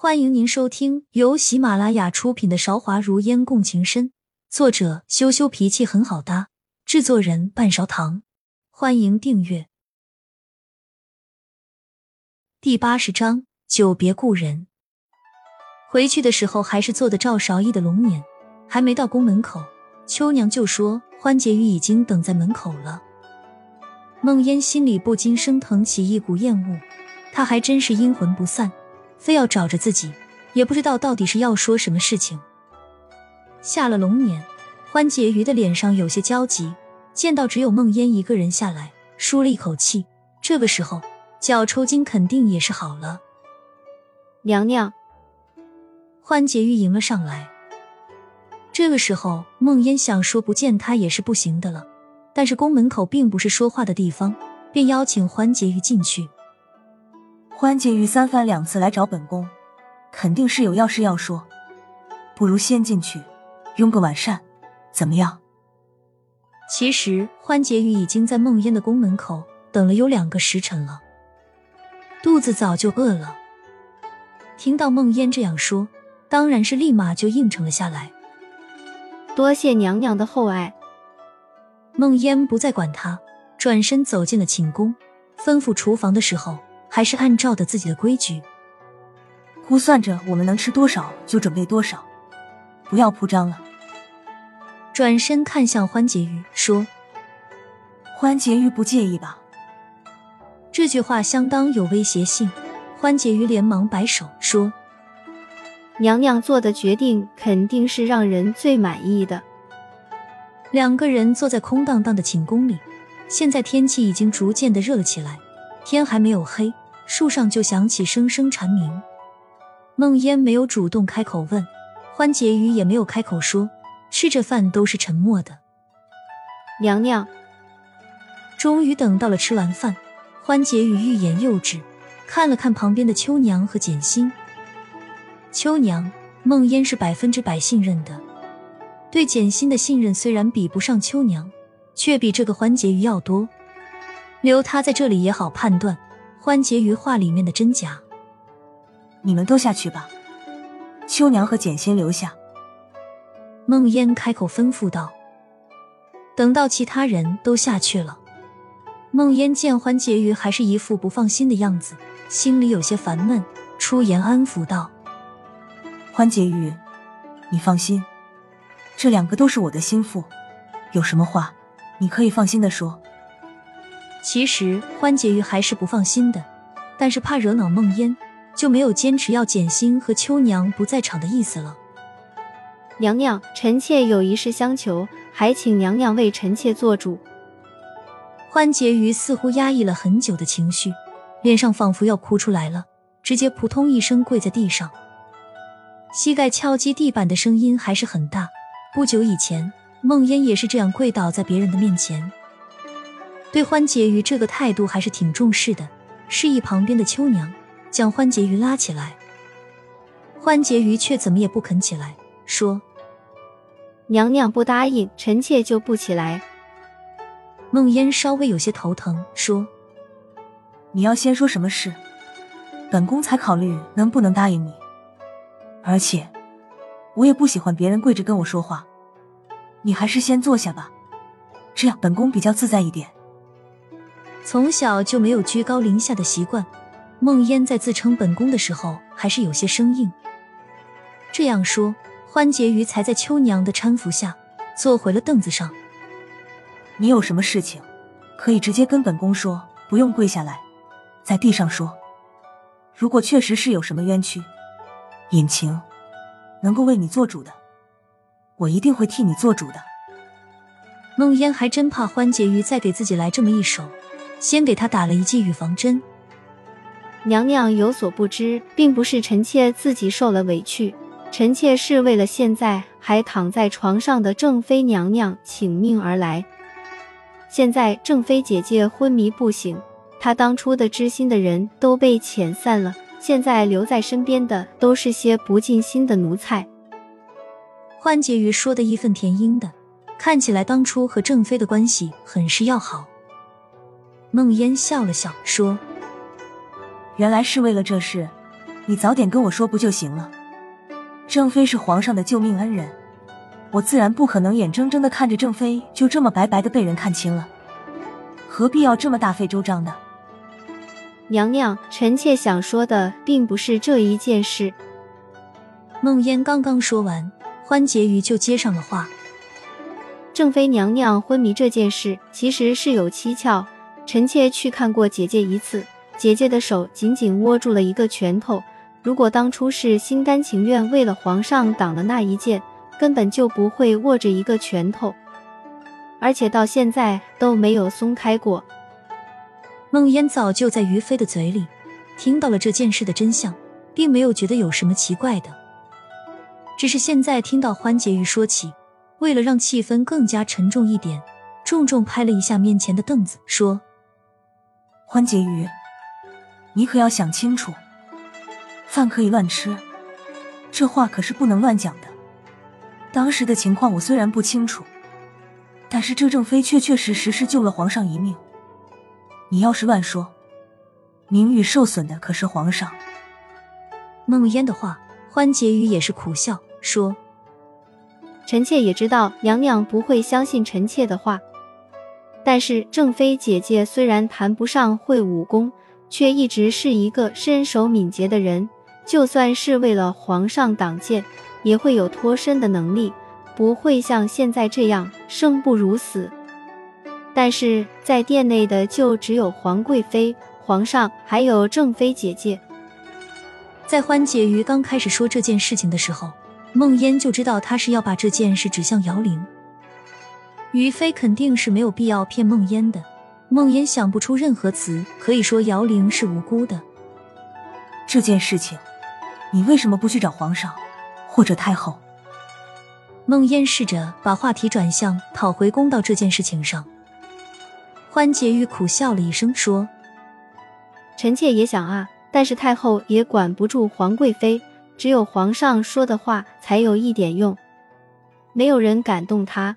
欢迎您收听由喜马拉雅出品的《韶华如烟共情深》，作者羞羞脾气很好搭，制作人半勺糖。欢迎订阅。第八十章：久别故人。回去的时候还是做的赵韶义的龙辇，还没到宫门口，秋娘就说欢结玉已经等在门口了。梦烟心里不禁升腾起一股厌恶，他还真是阴魂不散。非要找着自己，也不知道到底是要说什么事情。下了龙年，欢结鱼的脸上有些焦急，见到只有梦烟一个人下来，舒了一口气。这个时候，脚抽筋肯定也是好了。娘娘，欢婕妤迎了上来。这个时候，梦烟想说不见他也是不行的了，但是宫门口并不是说话的地方，便邀请欢婕妤进去。欢结玉三番两次来找本宫，肯定是有要事要说，不如先进去，拥个晚膳，怎么样？其实欢结玉已经在梦烟的宫门口等了有两个时辰了，肚子早就饿了。听到梦烟这样说，当然是立马就应承了下来。多谢娘娘的厚爱。梦烟不再管他，转身走进了寝宫，吩咐厨房的时候。还是按照的自己的规矩，估算着我们能吃多少就准备多少，不要铺张了。转身看向欢婕妤说：“欢婕妤不介意吧？”这句话相当有威胁性。欢婕妤连忙摆手说：“娘娘做的决定肯定是让人最满意的。”两个人坐在空荡荡的寝宫里，现在天气已经逐渐的热了起来。天还没有黑，树上就响起声声蝉鸣。梦烟没有主动开口问，欢结鱼也没有开口说，吃着饭都是沉默的。娘娘，终于等到了吃完饭，欢结鱼欲言又止，看了看旁边的秋娘和简心。秋娘，梦烟是百分之百信任的，对简心的信任虽然比不上秋娘，却比这个欢结鱼要多。留他在这里也好判断欢婕妤话里面的真假。你们都下去吧，秋娘和简心留下。梦烟开口吩咐道。等到其他人都下去了，梦烟见欢婕妤还是一副不放心的样子，心里有些烦闷，出言安抚道：“欢婕妤，你放心，这两个都是我的心腹，有什么话你可以放心的说。”其实欢婕妤还是不放心的，但是怕惹恼梦烟，就没有坚持要简心和秋娘不在场的意思了。娘娘，臣妾有一事相求，还请娘娘为臣妾做主。欢婕妤似乎压抑了很久的情绪，脸上仿佛要哭出来了，直接扑通一声跪在地上，膝盖敲击地板的声音还是很大。不久以前，梦烟也是这样跪倒在别人的面前。对欢婕妤这个态度还是挺重视的，示意旁边的秋娘将欢婕妤拉起来。欢婕妤却怎么也不肯起来，说：“娘娘不答应，臣妾就不起来。”梦烟稍微有些头疼，说：“你要先说什么事，本宫才考虑能不能答应你。而且，我也不喜欢别人跪着跟我说话，你还是先坐下吧，这样本宫比较自在一点。”从小就没有居高临下的习惯，梦烟在自称本宫的时候还是有些生硬。这样说，欢婕妤才在秋娘的搀扶下坐回了凳子上。你有什么事情，可以直接跟本宫说，不用跪下来，在地上说。如果确实是有什么冤屈、隐情，能够为你做主的，我一定会替你做主的。梦烟还真怕欢婕妤再给自己来这么一手。先给他打了一剂预防针。娘娘有所不知，并不是臣妾自己受了委屈，臣妾是为了现在还躺在床上的正妃娘娘请命而来。现在正妃姐姐昏迷不醒，她当初的知心的人都被遣散了，现在留在身边的都是些不尽心的奴才。欢结鱼说的义愤填膺的，看起来当初和正妃的关系很是要好。梦烟笑了笑，说：“原来是为了这事，你早点跟我说不就行了？郑妃是皇上的救命恩人，我自然不可能眼睁睁的看着郑妃就这么白白的被人看清了，何必要这么大费周章的？娘娘，臣妾想说的并不是这一件事。孟烟刚刚说完，欢婕妤就接上了话。正妃娘娘昏迷这件事其实是有蹊跷，臣妾去看过姐姐一次，姐姐的手紧紧握住了一个拳头。如果当初是心甘情愿为了皇上挡了那一剑，根本就不会握着一个拳头，而且到现在都没有松开过。孟烟早就在于飞的嘴里听到了这件事的真相，并没有觉得有什么奇怪的，只是现在听到欢婕妤说起，为了让气氛更加沉重一点，重重拍了一下面前的凳子，说：“欢婕妤，你可要想清楚，饭可以乱吃，这话可是不能乱讲的。当时的情况我虽然不清楚，但是这正妃确确实实是救了皇上一命。”你要是乱说，名誉受损的可是皇上。孟烟的话，欢婕妤也是苦笑说：“臣妾也知道娘娘不会相信臣妾的话，但是正妃姐姐虽然谈不上会武功，却一直是一个身手敏捷的人。就算是为了皇上挡箭，也会有脱身的能力，不会像现在这样生不如死。”但是在殿内的就只有皇贵妃、皇上，还有正妃姐姐。在欢姐于刚开始说这件事情的时候，孟烟就知道她是要把这件事指向姚玲。于飞肯定是没有必要骗梦烟的。梦烟想不出任何词可以说姚玲是无辜的。这件事情，你为什么不去找皇上或者太后？梦烟试着把话题转向讨回公道这件事情上。欢婕妤苦笑了一声，说：“臣妾也想啊，但是太后也管不住皇贵妃，只有皇上说的话才有一点用，没有人敢动她。”